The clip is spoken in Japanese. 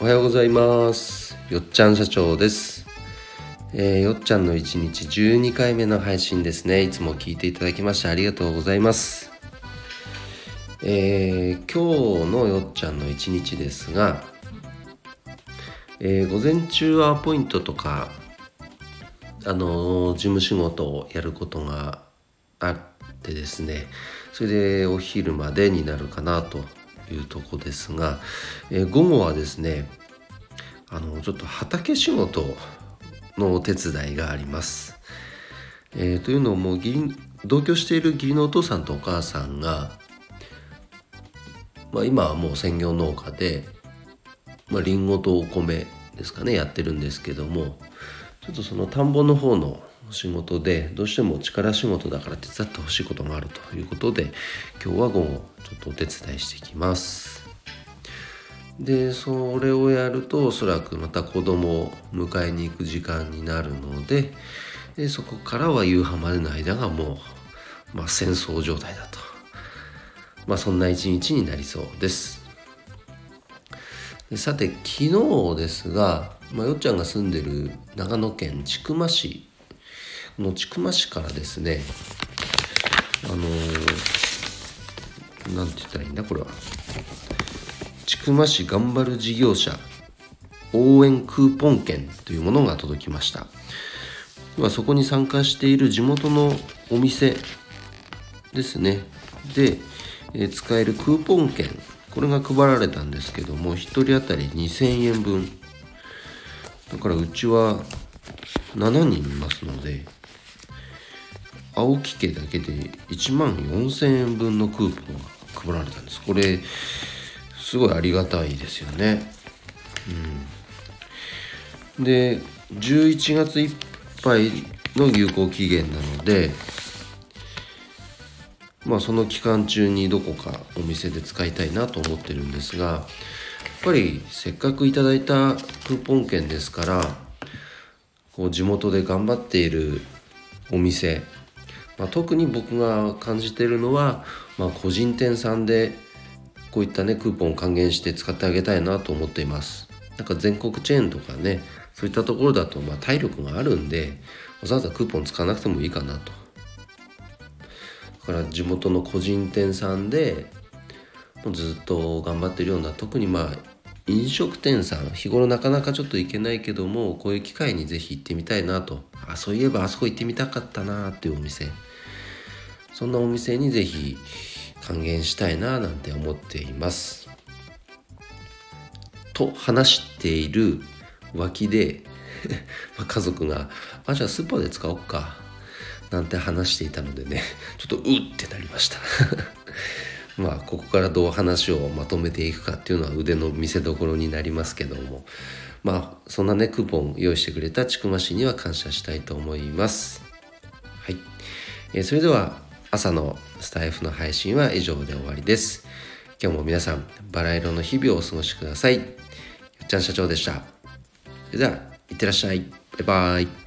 おはようございます。よっちゃん社長です、えーよっちゃんの1日12回目の配信ですね。いつも聞いていただきましてありがとうございます。えー今日のよっちゃんの1日ですが、えー午前中はアポイントとかあの事務仕事をやることがあってですね。それでお昼までになるかなというとこですが、えー午後はですねあのちょっと畑仕事のお手伝いがあります。えーというのも同居している義理のお父さんとお母さんが、まあ、今はもう専業農家で、まあ、リンゴとお米ですかねやってるんですけどもちょっとその田んぼの方の仕事でどうしても力仕事だから手伝ってほしいことがあるということで今日は午後ちょっとお手伝いしてきます。でそれをやるとおそらくまた子供を迎えに行く時間になるのででそこからは夕飯までの間がもう、まあ、戦争状態だと、まあ、そんな一日になりそうです。でさて昨日ですが、まあ、よっちゃんが住んでる長野県千曲市の千曲市からですねあのーなんて言ったらいいんだこれは。千曲市頑張る事業者応援クーポン券というものが届きました。まあそこに参加している地元のお店ですね。で、えー使えるクーポン券これが配られたんですけども1人当たり2000円分。だからうちは7人いますので青木家だけで1万4000円分のクーポンが配られたんです。これすごいありがたいですよね。うん。で11月いっぱいの有効期限なのでまあその期間中にどこかお店で使いたいなと思ってるんですがやっぱりせっかくいただいたクーポン券ですからこう地元で頑張っているお店、まあ、特に僕が感じてるのは、まあ、個人店さんでこういったねクーポンを還元して使ってあげたいなと思っています。なんか全国チェーンとかねそういったところだとまあ体力があるんでわざわざクーポン使わなくてもいいかなと。だから地元の個人店さんでもうずっと頑張ってるような特にまあ飲食店さん日頃なかなかちょっと行けないけどもこういう機会にぜひ行ってみたいなと。あそういえばあそこ行ってみたかったなっていうお店。そんなお店にぜひ還元したいななんて思っています。と話している脇で 家族が「あじゃあスーパーで使おうか」なんて話していたのでね ちょっとうってなりました。まあここからどう話をまとめていくかっていうのは腕の見せ所になりますけども。まあそんなねクーポン用意してくれた千曲市には感謝したいと思います。はい、えーそれでは朝のスタイフの配信は以上で終わりです。今日も皆さんバラ色の日々をお過ごしください。よっちゃん社長でした。それではいってらっしゃい。バイバイ。